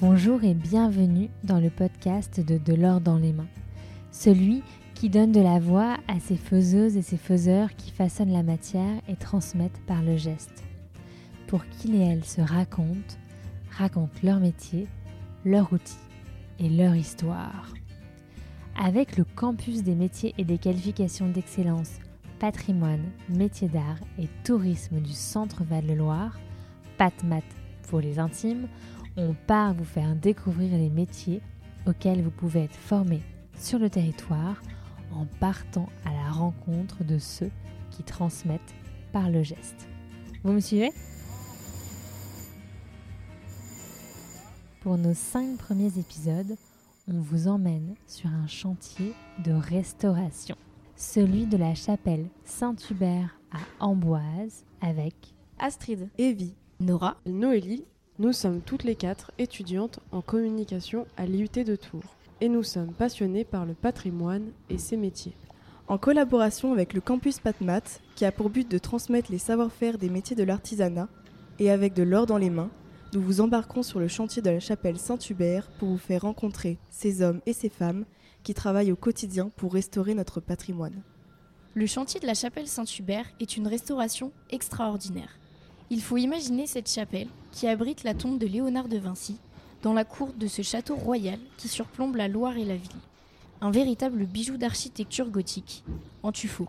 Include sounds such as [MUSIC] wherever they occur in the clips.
Bonjour et bienvenue dans le podcast de De l'or dans les mains, celui qui donne de la voix à ces faiseuses et ces faiseurs qui façonnent la matière et transmettent par le geste, pour qu'ils et elles se racontent, racontent leur métier, leur outil et leur histoire. Avec le campus des métiers et des qualifications d'excellence, patrimoine, métiers d'art et tourisme du Centre Val-de-Loire, PatMat pour les intimes, on part vous faire découvrir les métiers auxquels vous pouvez être formé sur le territoire en partant à la rencontre de ceux qui transmettent par le geste. Vous me suivez? Pour nos cinq premiers épisodes, on vous emmène sur un chantier de restauration, celui de la chapelle Saint-Hubert à Amboise avec Astrid, Evie, Nora, Noélie, nous sommes toutes les quatre étudiantes en communication à l'IUT de Tours et nous sommes passionnés par le patrimoine et ses métiers. En collaboration avec le campus PatMat, qui a pour but de transmettre les savoir-faire des métiers de l'artisanat, et avec de l'or dans les mains, nous vous embarquerons sur le chantier de la chapelle Saint-Hubert pour vous faire rencontrer ces hommes et ces femmes qui travaillent au quotidien pour restaurer notre patrimoine. Le chantier de la chapelle Saint-Hubert est une restauration extraordinaire. Il faut imaginer cette chapelle qui abrite la tombe de Léonard de Vinci dans la cour de ce château royal qui surplombe la Loire et la ville. Un véritable bijou d'architecture gothique, en tuffeau,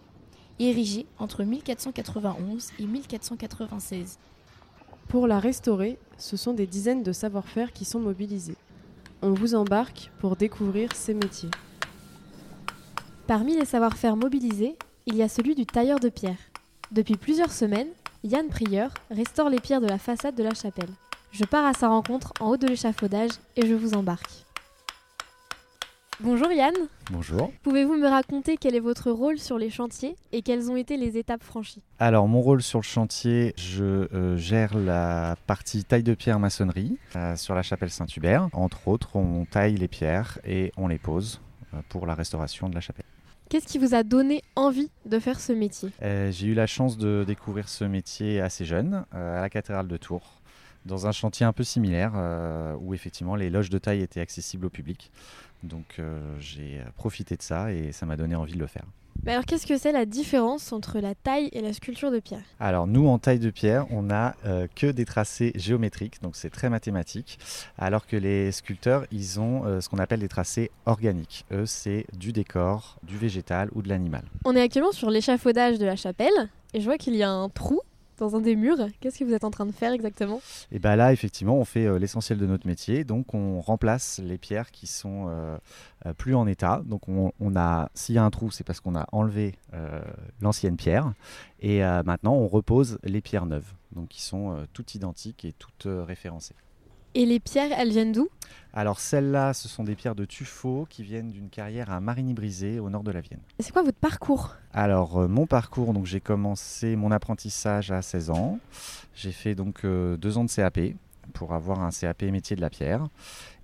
érigé entre 1491 et 1496. Pour la restaurer, ce sont des dizaines de savoir-faire qui sont mobilisés. On vous embarque pour découvrir ces métiers. Parmi les savoir-faire mobilisés, il y a celui du tailleur de pierre. Depuis plusieurs semaines, Yann Prieur restaure les pierres de la façade de la chapelle. Je pars à sa rencontre en haut de l'échafaudage et je vous embarque. Bonjour Yann. Bonjour. Pouvez-vous me raconter quel est votre rôle sur les chantiers et quelles ont été les étapes franchies? Alors mon rôle sur le chantier, je euh, gère la partie taille de pierre maçonnerie euh, sur la chapelle Saint-Hubert. Entre autres, on taille les pierres et on les pose euh, pour la restauration de la chapelle. Qu'est-ce qui vous a donné envie de faire ce métier? Euh, J'ai eu la chance de découvrir ce métier assez jeune euh, à la cathédrale de Tours, dans un chantier un peu similaire euh, où effectivement les loges de taille étaient accessibles au public. Donc j'ai profité de ça et ça m'a donné envie de le faire. Mais Alors qu'est-ce que c'est la différence entre la taille et la sculpture de pierre? Alors nous en taille de pierre, on n'a euh, que des tracés géométriques, donc c'est très mathématique, alors que les sculpteurs, ils ont euh, ce qu'on appelle des tracés organiques. Eux, c'est du décor, du végétal ou de l'animal. On est actuellement sur l'échafaudage de la chapelle et je vois qu'il y a un trou dans un des murs. Qu'est-ce que vous êtes en train de faire exactement? Et bien là, effectivement, on fait euh, l'essentiel de notre métier, donc on remplace les pierres qui sont euh, euh, plus en état. Donc on, a, s'il y a un trou, c'est parce qu'on a enlevé l'ancienne pierre, et maintenant on repose les pierres neuves, donc qui sont toutes identiques et toutes référencées. Et les pierres, elles viennent d'où? Alors celles-là, ce sont des pierres de tuffeau qui viennent d'une carrière à Marigny-Brisé au nord de la Vienne. C'est quoi votre parcours? Alors euh, mon parcours, donc j'ai commencé mon apprentissage à 16 ans. J'ai fait donc euh, deux ans de CAP pour avoir un CAP métier de la pierre.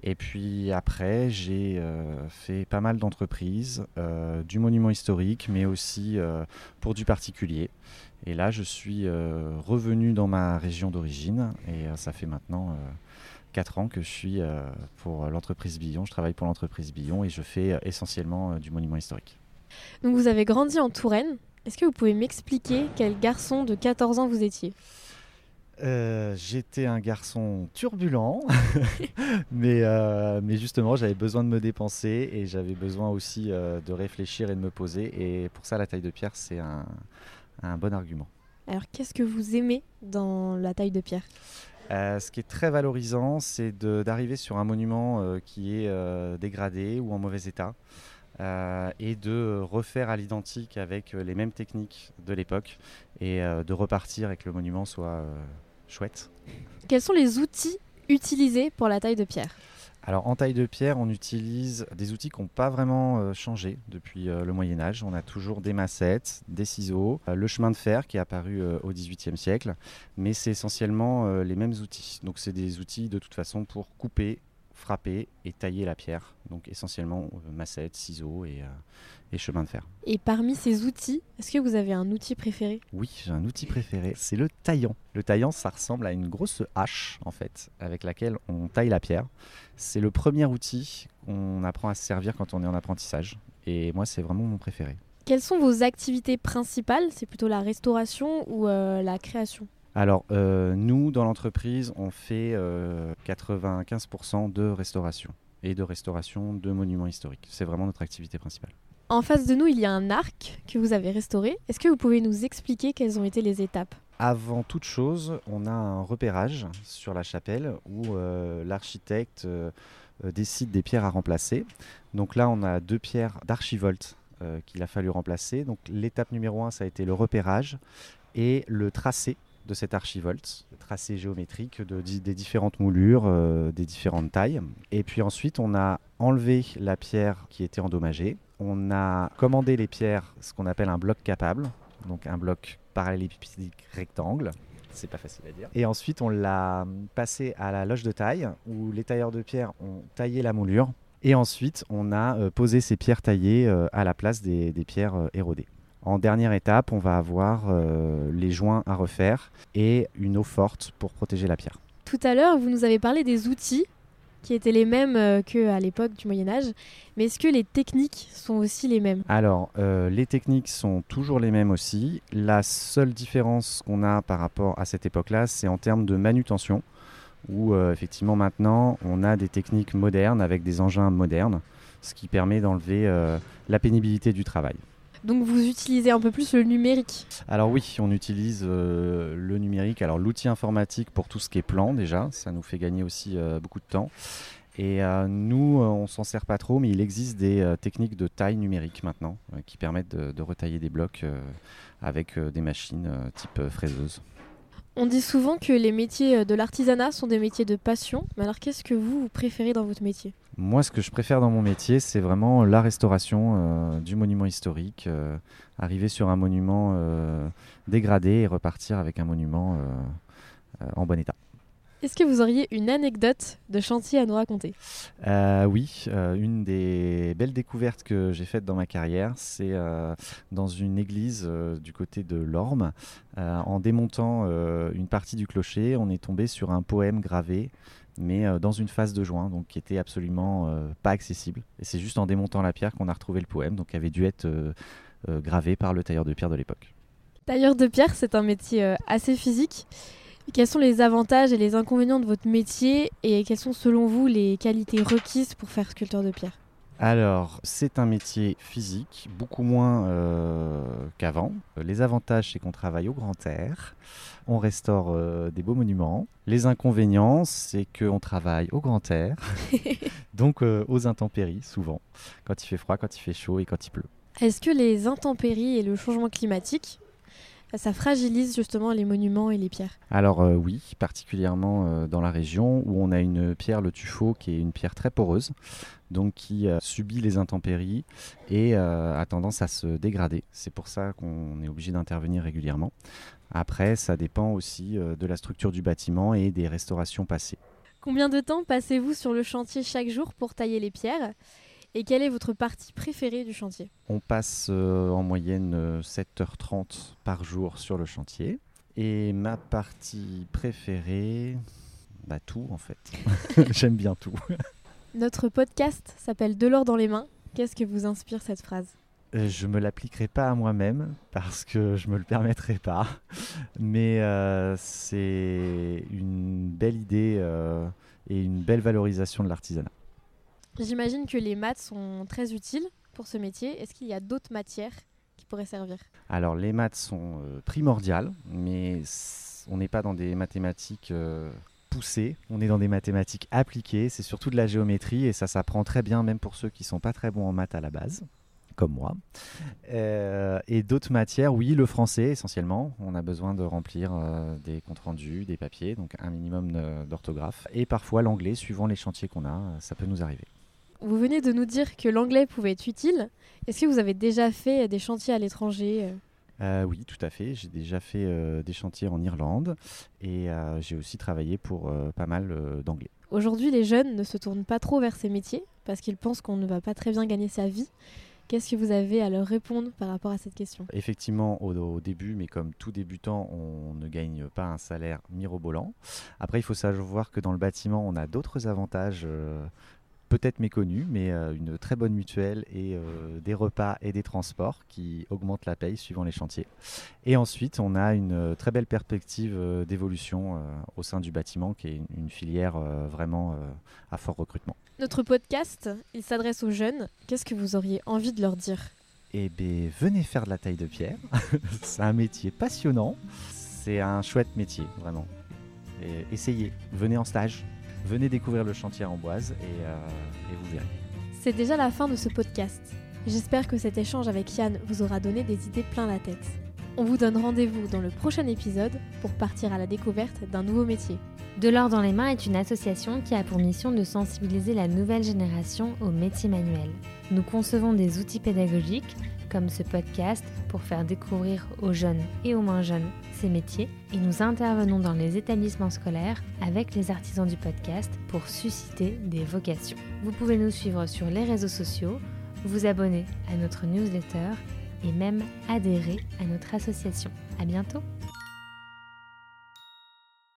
Et puis après, j'ai euh, fait pas mal d'entreprises, euh, du monument historique, mais aussi euh, pour du particulier. Et là, je suis revenu dans ma région d'origine et ça fait maintenant 4 ans que je suis euh, pour l'entreprise Billon. Je travaille pour l'entreprise Billon et je fais euh, essentiellement euh, du monument historique. Donc vous avez grandi en Touraine. Est-ce que vous pouvez m'expliquer quel garçon de 14 ans vous étiez? Euh, J'étais un garçon turbulent, [LAUGHS] mais, euh, mais justement j'avais besoin de me dépenser et j'avais besoin aussi euh, de réfléchir et de me poser. Et pour ça, la taille de pierre, c'est un, un bon argument. Alors qu'est-ce que vous aimez dans la taille de pierre? Euh, ce qui est très valorisant, c'est d'arriver sur un monument euh, qui est euh, dégradé ou en mauvais état et de refaire à l'identique avec les mêmes techniques de l'époque et de repartir et que le monument soit chouette. Quels sont les outils utilisés pour la taille de pierre? Alors en taille de pierre, on utilise des outils qui n'ont pas vraiment euh, changé depuis euh, le Moyen Âge. On a toujours des massettes, des ciseaux, euh, le chemin de fer qui est apparu au XVIIIe siècle, mais c'est essentiellement les mêmes outils. Donc c'est des outils de toute façon pour couper, frapper et tailler la pierre. Donc essentiellement euh, massette, ciseaux et, euh, et chemin de fer. Et parmi ces outils, est-ce que vous avez un outil préféré? Oui, j'ai un outil préféré, c'est le taillant. Le taillant, ça ressemble à une grosse hache, en fait, avec laquelle on taille la pierre. C'est le premier outil qu'on apprend à se servir quand on est en apprentissage. Et moi, c'est vraiment mon préféré. Quelles sont vos activités principales? C'est plutôt la restauration ou euh, la création? Alors, euh, nous, dans l'entreprise, on fait euh, 95% de restauration et de restauration de monuments historiques. C'est vraiment notre activité principale. En face de nous, il y a un arc que vous avez restauré. Est-ce que vous pouvez nous expliquer quelles ont été les étapes? Avant toute chose, on a un repérage sur la chapelle où euh, l'architecte euh, euh, décide des pierres à remplacer. Donc là, on a deux pierres d'archivolte euh, qu'il a fallu remplacer. Donc l'étape numéro un, ça a été le repérage et le tracé de cet archivolte, tracé géométrique de, des différentes moulures, euh, des différentes tailles. Et puis ensuite, on a enlevé la pierre qui était endommagée. On a commandé les pierres, ce qu'on appelle un bloc capable, donc un bloc parallélépipédique rectangle. C'est pas facile à dire. Et ensuite, on l'a passé à la loge de taille, où les tailleurs de pierre ont taillé la moulure. Et ensuite, on a euh, posé ces pierres taillées euh, à la place des, des pierres érodées. En dernière étape, on va avoir euh, les joints à refaire et une eau forte pour protéger la pierre. Tout à l'heure, vous nous avez parlé des outils qui étaient les mêmes euh, qu'à l'époque du Moyen Âge. Mais est-ce que les techniques sont aussi les mêmes? Alors, euh, les techniques sont toujours les mêmes aussi. La seule différence qu'on a par rapport à cette époque-là, c'est en termes de manutention, où euh, effectivement maintenant, on a des techniques modernes avec des engins modernes, ce qui permet d'enlever la pénibilité du travail. Donc vous utilisez un peu plus le numérique. Alors oui, on utilise euh, le numérique, alors l'outil informatique pour tout ce qui est plan déjà, ça nous fait gagner aussi euh, beaucoup de temps. Et euh, nous, on s'en sert pas trop, mais il existe des techniques de taille numérique maintenant qui permettent de, de retailler des blocs avec des machines type fraiseuse. On dit souvent que les métiers de l'artisanat sont des métiers de passion. Mais alors qu'est-ce que vous, vous préférez dans votre métier? Moi, ce que je préfère dans mon métier, c'est vraiment la restauration euh, du monument historique, euh, arriver sur un monument euh, dégradé et repartir avec un monument en bon état. Est-ce que vous auriez une anecdote de chantier à nous raconter? Oui, une des belles découvertes que j'ai faites dans ma carrière, c'est dans une église du côté de l'Orme. En démontant une partie du clocher, on est tombé sur un poème gravé, mais euh, dans une phase de joint, donc qui était absolument euh, pas accessible. Et c'est juste en démontant la pierre qu'on a retrouvé le poème, donc qui avait dû être euh, gravé par le tailleur de pierre de l'époque. Tailleur de pierre, c'est un métier assez physique. Quels sont les avantages et les inconvénients de votre métier et quelles sont selon vous les qualités requises pour faire sculpteur de pierre? Alors, c'est un métier physique, beaucoup moins euh, qu'avant. Les avantages, c'est qu'on travaille au grand air, on restaure euh, des beaux monuments. Les inconvénients, c'est qu'on travaille au grand air, [LAUGHS] donc euh, aux intempéries, souvent, quand il fait froid, quand il fait chaud et quand il pleut. Est-ce que les intempéries et le changement climatique, ça fragilise justement les monuments et les pierres Alors euh, oui, particulièrement euh, dans la région où on a une pierre, le tuffeau, qui est une pierre très poreuse, donc qui euh, subit les intempéries et a tendance à se dégrader. C'est pour ça qu'on est obligé d'intervenir régulièrement. Après, ça dépend aussi de la structure du bâtiment et des restaurations passées. Combien de temps passez-vous sur le chantier chaque jour pour tailler les pierres? Et quelle est votre partie préférée du chantier? On passe euh, en moyenne euh, 7h30 par jour sur le chantier. Et ma partie préférée, bah tout en fait. [LAUGHS] J'aime bien tout. [LAUGHS] Notre podcast s'appelle De l'or dans les mains. Qu'est-ce que vous inspire cette phrase? Euh, Je me l'appliquerai pas à moi-même parce que je me le permettrai pas. Mais euh, c'est une belle idée euh, et une belle valorisation de l'artisanat. J'imagine que les maths sont très utiles pour ce métier. Est-ce qu'il y a d'autres matières qui pourraient servir? Alors les maths sont euh, primordiales, mais on n'est pas dans des mathématiques euh, poussées, on est dans des mathématiques appliquées, c'est surtout de la géométrie et ça s'apprend très bien même pour ceux qui sont pas très bons en maths à la base, comme moi. Euh, et d'autres matières, oui, le français essentiellement, on a besoin de remplir des comptes rendus, des papiers, donc un minimum d'orthographe, et parfois l'anglais, suivant les chantiers qu'on a, ça peut nous arriver. Vous venez de nous dire que l'anglais pouvait être utile. Est-ce que vous avez déjà fait des chantiers à l'étranger euh Euh, oui, tout à fait. J'ai déjà fait euh, des chantiers en Irlande et euh, j'ai aussi travaillé pour pas mal d'anglais. Aujourd'hui, les jeunes ne se tournent pas trop vers ces métiers parce qu'ils pensent qu'on ne va pas très bien gagner sa vie. Qu'est-ce que vous avez à leur répondre par rapport à cette question? Effectivement, au, au, début, mais comme tout débutant, on ne gagne pas un salaire mirobolant. Après, il faut savoir que dans le bâtiment, on a d'autres avantages. Peut-être méconnus, mais euh, une très bonne mutuelle et euh, des repas et des transports qui augmentent la paye suivant les chantiers. Et ensuite, on a une euh, très belle perspective d'évolution au sein du bâtiment, qui est une, filière vraiment à fort recrutement. Notre podcast, il s'adresse aux jeunes. Qu'est-ce que vous auriez envie de leur dire? Eh bien, venez faire de la taille de pierre. [LAUGHS] c'est un métier passionnant. C'est un chouette métier, vraiment. Et essayez, venez en stage, venez découvrir le chantier Amboise et, euh, et vous verrez. C'est déjà la fin de ce podcast. J'espère que cet échange avec Yann vous aura donné des idées plein la tête. On vous donne rendez-vous dans le prochain épisode pour partir à la découverte d'un nouveau métier. De l'or dans les mains est une association qui a pour mission de sensibiliser la nouvelle génération aux métiers manuels. Nous concevons des outils pédagogiques, comme ce podcast, pour faire découvrir aux jeunes et aux moins jeunes ces métiers, et nous intervenons dans les établissements scolaires avec les artisans du podcast pour susciter des vocations. Vous pouvez nous suivre sur les réseaux sociaux, vous abonner à notre newsletter et même adhérer à notre association. À bientôt!